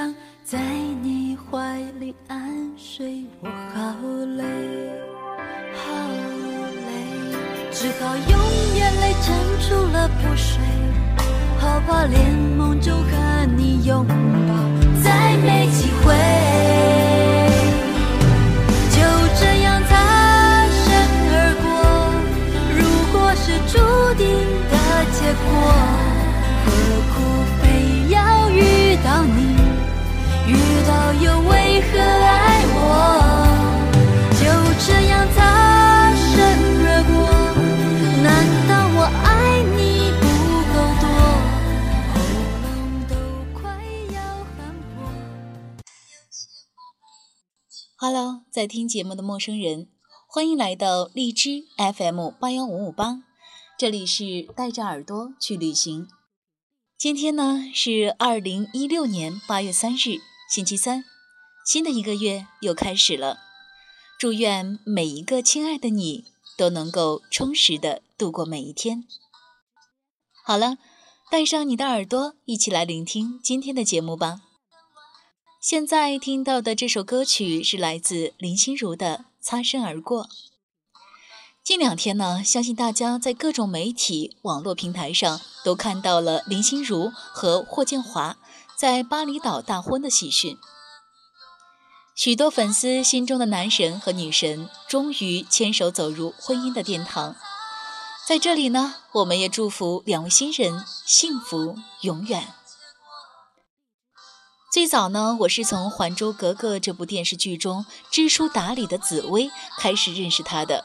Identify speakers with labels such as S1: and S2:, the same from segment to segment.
S1: 上，在你怀里安睡，我好累，好累，只好用眼泪撑住了不睡，好怕连梦中和你拥
S2: 在听节目的陌生人，欢迎来到荔枝 FM 八幺五五八，这里是带着耳朵去旅行。今天呢是二零一六年八月三日，星期三，新的一个月又开始了。祝愿每一个亲爱的你都能够充实的度过每一天。好了，带上你的耳朵，一起来聆听今天的节目吧。现在听到的这首歌曲是来自林心如的《擦身而过》。近两天呢，相信大家在各种媒体、网络平台上都看到了林心如和霍建华在巴厘岛大婚的喜讯。许多粉丝心中的男神和女神终于牵手走入婚姻的殿堂。在这里呢，我们也祝福两位新人幸福永远。最早呢，我是从《还珠格格》这部电视剧中知书达理的紫薇开始认识她的。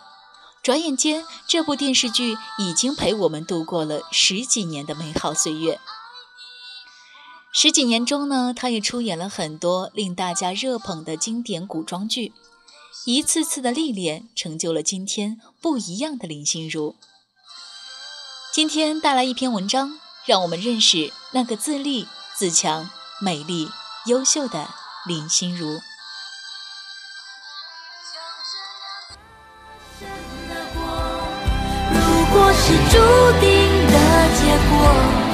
S2: 转眼间，这部电视剧已经陪我们度过了十几年的美好岁月。十几年中呢，她也出演了很多令大家热捧的经典古装剧，一次次的历练成就了今天不一样的林心如。今天带来一篇文章，让我们认识那个自立自强。美丽、优秀的林心如。
S1: 如果是注定的结果，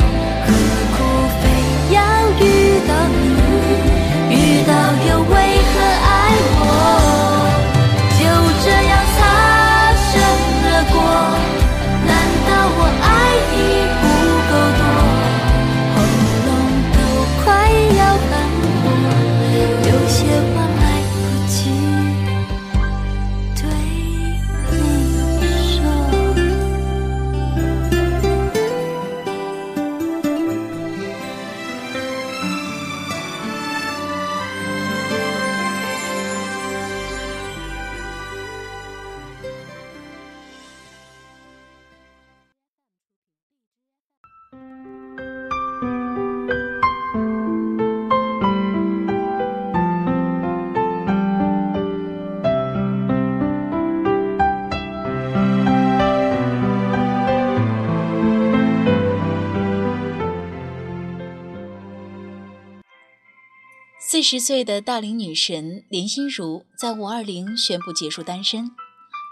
S2: 四十岁的大龄女神林心如在五二零宣布结束单身，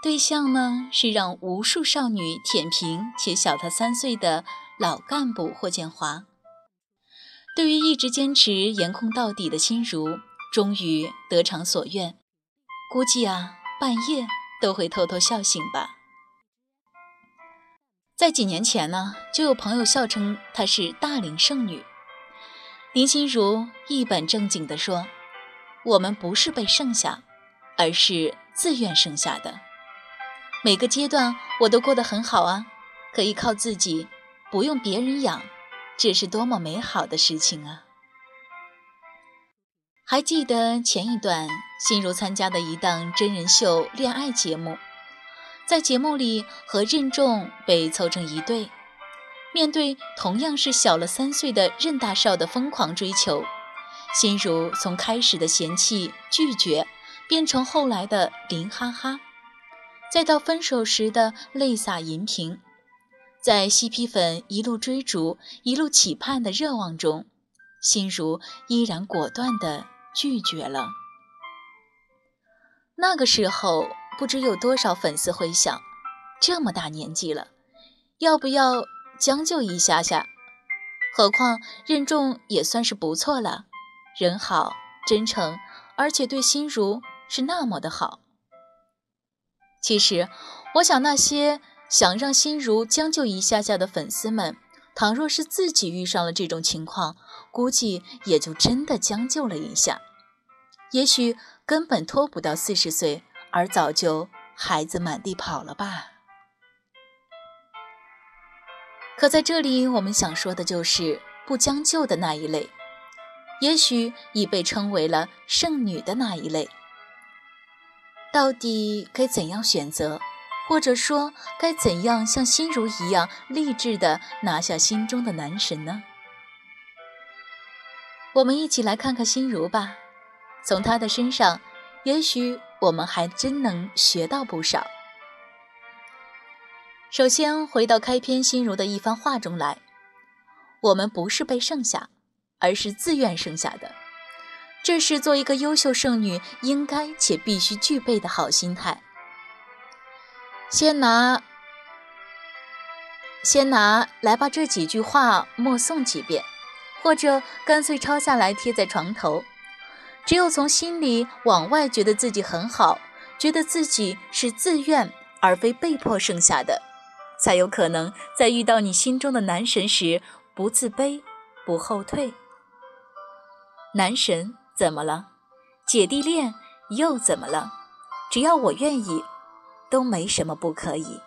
S2: 对象呢是让无数少女舔屏且小她三岁的老干部霍建华。对于一直坚持颜控到底的心如，终于得偿所愿，估计啊半夜都会偷偷笑醒吧。在几年前呢，就有朋友笑称她是大龄剩女。林心如一本正经地说：“我们不是被剩下，而是自愿剩下的。每个阶段我都过得很好啊，可以靠自己，不用别人养，这是多么美好的事情啊！”还记得前一段，心如参加的一档真人秀恋爱节目，在节目里和任重被凑成一对。面对同样是小了三岁的任大少的疯狂追求，心如从开始的嫌弃拒绝，变成后来的林哈哈，再到分手时的泪洒银屏，在 CP 粉一路追逐、一路期盼的热望中，心如依然果断地拒绝了。那个时候，不知有多少粉丝会想：这么大年纪了，要不要？将就一下下，何况任重也算是不错了，人好、真诚，而且对心如是那么的好。其实，我想那些想让心如将就一下下的粉丝们，倘若是自己遇上了这种情况，估计也就真的将就了一下，也许根本拖不到四十岁，而早就孩子满地跑了吧。可在这里，我们想说的就是不将就的那一类，也许已被称为了剩女的那一类。到底该怎样选择，或者说该怎样像心如一样励志的拿下心中的男神呢？我们一起来看看心如吧，从她的身上，也许我们还真能学到不少。首先回到开篇心如的一番话中来，我们不是被剩下，而是自愿剩下的。这是做一个优秀剩女应该且必须具备的好心态。先拿，先拿来把这几句话默诵几遍，或者干脆抄下来贴在床头。只有从心里往外觉得自己很好，觉得自己是自愿而非被迫剩下的。才有可能在遇到你心中的男神时，不自卑，不后退。男神怎么了？姐弟恋又怎么了？只要我愿意，都没什么不可以。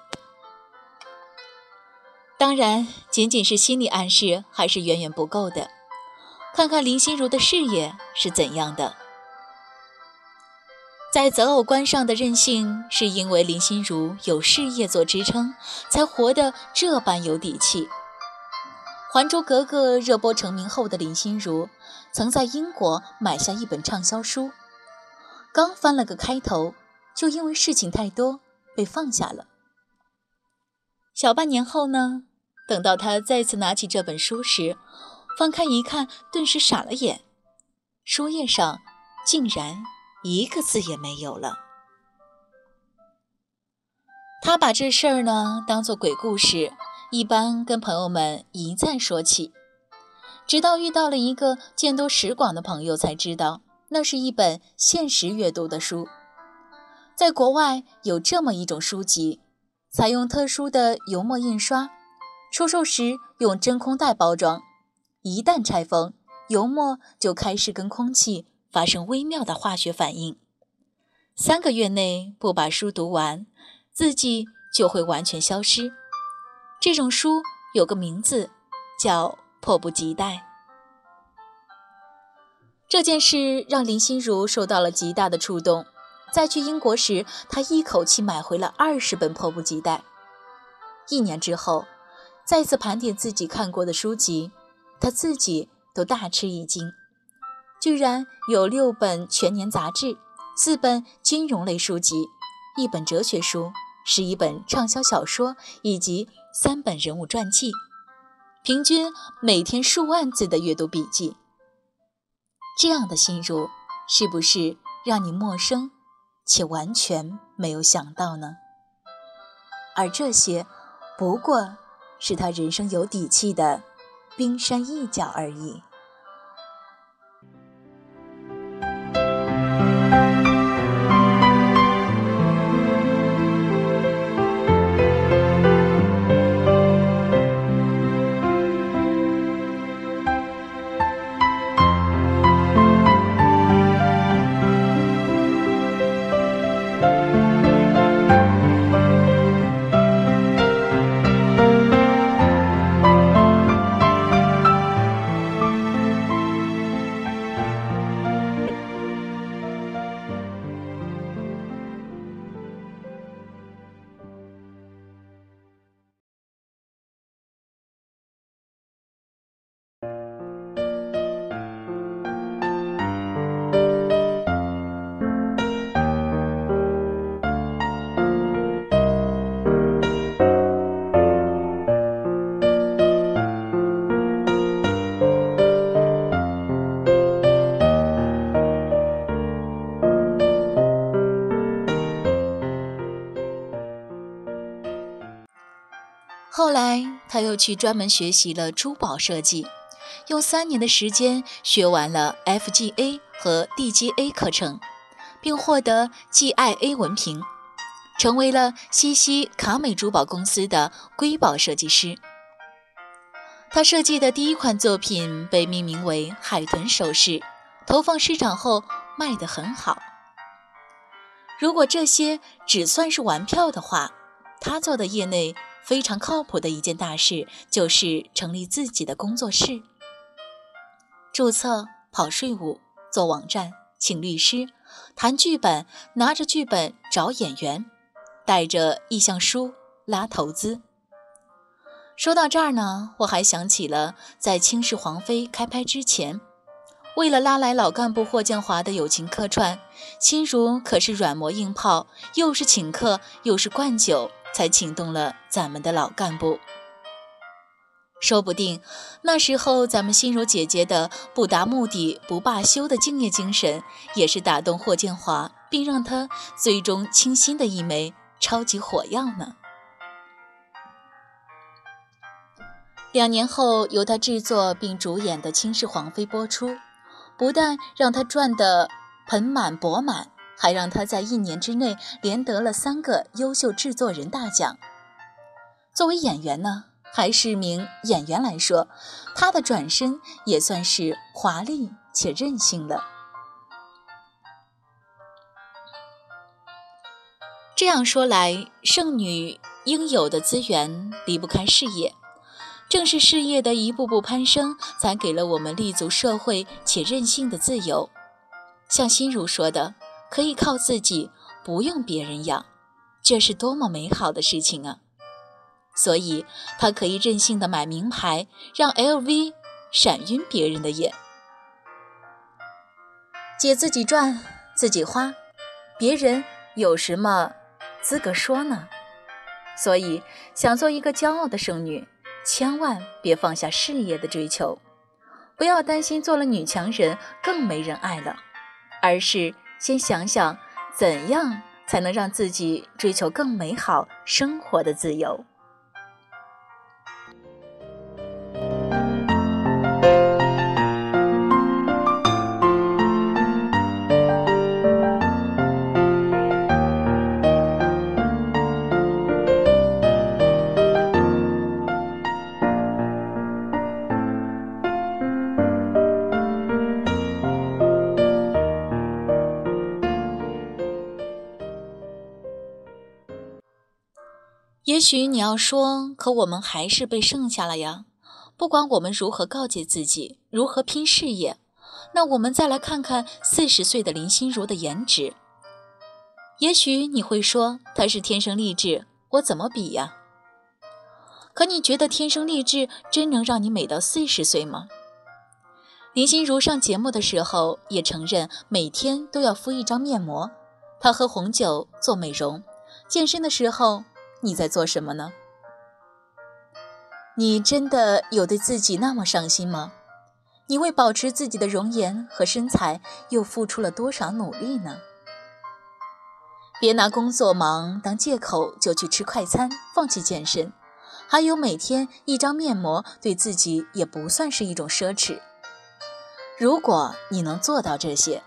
S2: 当然，仅仅是心理暗示还是远远不够的。看看林心如的事业是怎样的。在择偶观上的任性，是因为林心如有事业做支撑，才活得这般有底气。《还珠格格》热播成名后的林心如，曾在英国买下一本畅销书，刚翻了个开头，就因为事情太多被放下了。小半年后呢，等到他再次拿起这本书时，翻开一看，顿时傻了眼，书页上竟然。一个字也没有了。他把这事儿呢当做鬼故事，一般跟朋友们一再说起，直到遇到了一个见多识广的朋友，才知道那是一本现实阅读的书。在国外有这么一种书籍，采用特殊的油墨印刷，出售时用真空袋包装，一旦拆封，油墨就开始跟空气。发生微妙的化学反应，三个月内不把书读完，字迹就会完全消失。这种书有个名字，叫《迫不及待》。这件事让林心如受到了极大的触动。在去英国时，她一口气买回了二十本《迫不及待》。一年之后，再次盘点自己看过的书籍，她自己都大吃一惊。居然有六本全年杂志，四本金融类书籍，一本哲学书，十一本畅销小说，以及三本人物传记，平均每天数万字的阅读笔记。这样的心如，是不是让你陌生，且完全没有想到呢？而这些，不过是他人生有底气的冰山一角而已。他又去专门学习了珠宝设计，用三年的时间学完了 FGA 和 DGA 课程，并获得 GIA 文凭，成为了西西卡美珠宝公司的瑰宝设计师。他设计的第一款作品被命名为海豚首饰，投放市场后卖得很好。如果这些只算是玩票的话，他做的业内非常靠谱的一件大事，就是成立自己的工作室，注册、跑税务、做网站、请律师、谈剧本、拿着剧本找演员、带着意向书拉投资。说到这儿呢，我还想起了在《倾世皇妃》开拍之前。为了拉来老干部霍建华的友情客串，心如可是软磨硬泡，又是请客又是灌酒，才请动了咱们的老干部。说不定那时候咱们心如姐姐的不达目的不罢休的敬业精神，也是打动霍建华，并让他最终倾心的一枚超级火药呢。两年后，由他制作并主演的《倾世皇妃》播出。不但让他赚得盆满钵满，还让他在一年之内连得了三个优秀制作人大奖。作为演员呢，还是名演员来说，他的转身也算是华丽且任性了。这样说来，剩女应有的资源离不开事业。正是事业的一步步攀升，才给了我们立足社会且任性的自由。像心如说的，可以靠自己，不用别人养，这是多么美好的事情啊！所以，她可以任性的买名牌，让 LV 闪晕别人的眼。姐自己赚，自己花，别人有什么资格说呢？所以，想做一个骄傲的剩女。千万别放下事业的追求，不要担心做了女强人更没人爱了，而是先想想怎样才能让自己追求更美好生活的自由。也许你要说，可我们还是被剩下了呀。不管我们如何告诫自己，如何拼事业，那我们再来看看四十岁的林心如的颜值。也许你会说她是天生丽质，我怎么比呀？可你觉得天生丽质真能让你美到四十岁吗？林心如上节目的时候也承认，每天都要敷一张面膜，她喝红酒做美容，健身的时候。你在做什么呢？你真的有对自己那么上心吗？你为保持自己的容颜和身材又付出了多少努力呢？别拿工作忙当借口就去吃快餐，放弃健身，还有每天一张面膜，对自己也不算是一种奢侈。如果你能做到这些，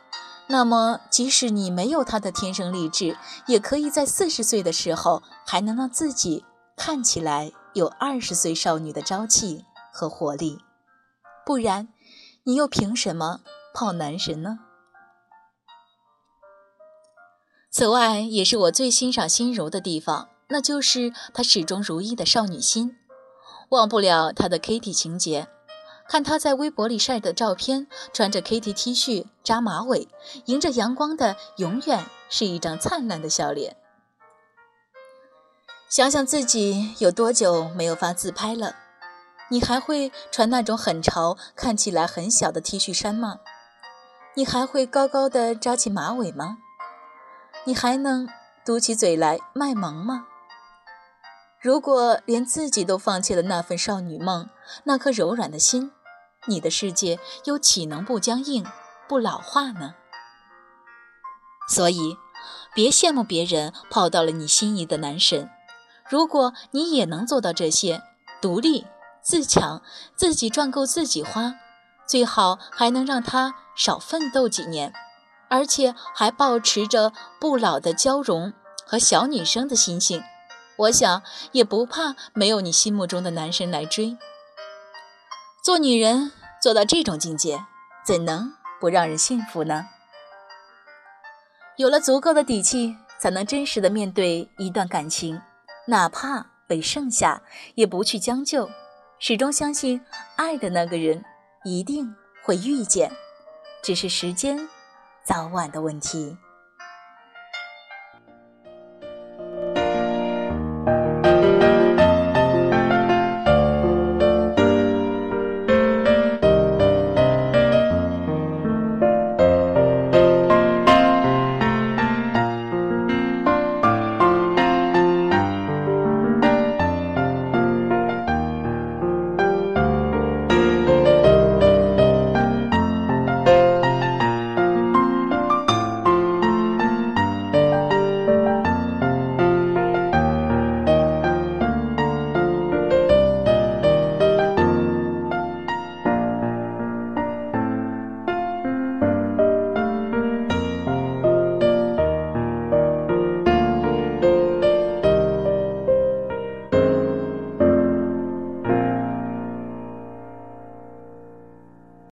S2: 那么，即使你没有她的天生丽质，也可以在四十岁的时候还能让自己看起来有二十岁少女的朝气和活力。不然，你又凭什么泡男神呢？此外，也是我最欣赏心柔的地方，那就是她始终如一的少女心，忘不了她的 Kitty 情节。看他在微博里晒的照片，穿着 Kitty T 恤、扎马尾，迎着阳光的，永远是一张灿烂的笑脸。想想自己有多久没有发自拍了，你还会穿那种很潮、看起来很小的 T 恤衫吗？你还会高高的扎起马尾吗？你还能嘟起嘴来卖萌吗？如果连自己都放弃了那份少女梦，那颗柔软的心。你的世界又岂能不僵硬、不老化呢？所以，别羡慕别人泡到了你心仪的男神。如果你也能做到这些，独立、自强，自己赚够自己花，最好还能让他少奋斗几年，而且还保持着不老的娇容和小女生的心性。我想也不怕没有你心目中的男神来追。做女人做到这种境界，怎能不让人幸福呢？有了足够的底气，才能真实的面对一段感情，哪怕被剩下，也不去将就，始终相信爱的那个人一定会遇见，只是时间早晚的问题。